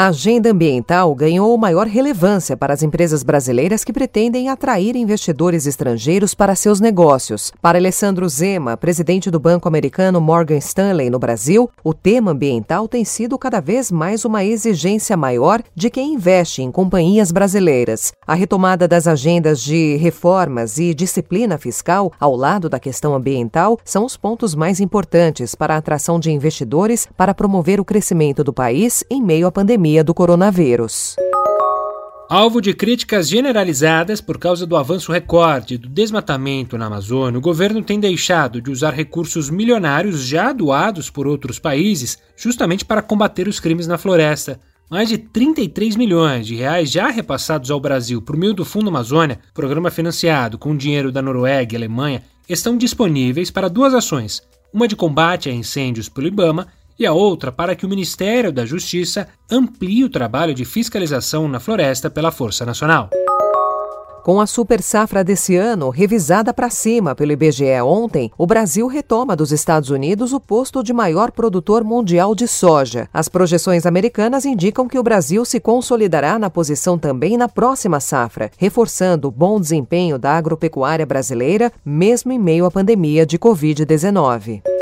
A agenda ambiental ganhou maior relevância para as empresas brasileiras que pretendem atrair investidores estrangeiros para seus negócios. Para Alessandro Zema, presidente do banco americano Morgan Stanley no Brasil, o tema ambiental tem sido cada vez mais uma exigência maior de quem investe em companhias brasileiras. A retomada das agendas de reformas e disciplina fiscal ao lado da questão ambiental são os pontos mais importantes para a atração de investidores para promover o crescimento do país em meio à pandemia pandemia do coronavírus. Alvo de críticas generalizadas por causa do avanço recorde do desmatamento na Amazônia, o governo tem deixado de usar recursos milionários já doados por outros países justamente para combater os crimes na floresta. Mais de 33 milhões de reais já repassados ao Brasil por meio do Fundo Amazônia, programa financiado com dinheiro da Noruega e Alemanha, estão disponíveis para duas ações: uma de combate a incêndios pelo Ibama e a outra para que o Ministério da Justiça amplie o trabalho de fiscalização na floresta pela Força Nacional. Com a super safra desse ano revisada para cima pelo IBGE ontem, o Brasil retoma dos Estados Unidos o posto de maior produtor mundial de soja. As projeções americanas indicam que o Brasil se consolidará na posição também na próxima safra, reforçando o bom desempenho da agropecuária brasileira, mesmo em meio à pandemia de Covid-19.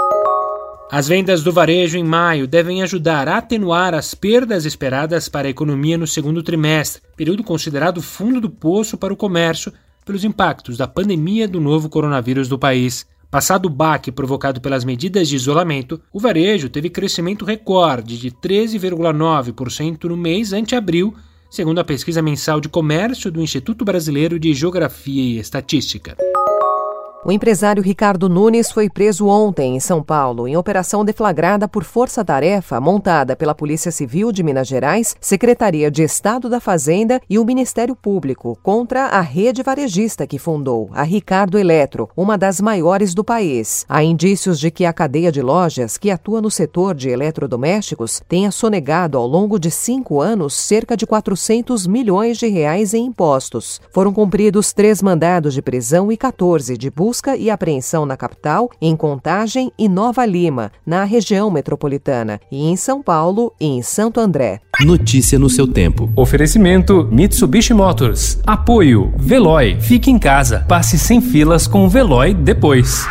As vendas do varejo em maio devem ajudar a atenuar as perdas esperadas para a economia no segundo trimestre, período considerado fundo do poço para o comércio pelos impactos da pandemia do novo coronavírus do país. Passado o baque provocado pelas medidas de isolamento, o varejo teve crescimento recorde de 13,9% no mês ante abril, segundo a pesquisa mensal de comércio do Instituto Brasileiro de Geografia e Estatística. O empresário Ricardo Nunes foi preso ontem em São Paulo em operação deflagrada por força-tarefa montada pela Polícia Civil de Minas Gerais, Secretaria de Estado da Fazenda e o Ministério Público contra a rede varejista que fundou, a Ricardo Eletro, uma das maiores do país. Há indícios de que a cadeia de lojas que atua no setor de eletrodomésticos tenha sonegado ao longo de cinco anos cerca de 400 milhões de reais em impostos. Foram cumpridos três mandados de prisão e 14 de busca busca e apreensão na capital, em Contagem e Nova Lima, na região metropolitana, e em São Paulo e em Santo André. Notícia no seu tempo. Oferecimento Mitsubishi Motors. Apoio Veloy. Fique em casa. Passe sem filas com o Veloy depois.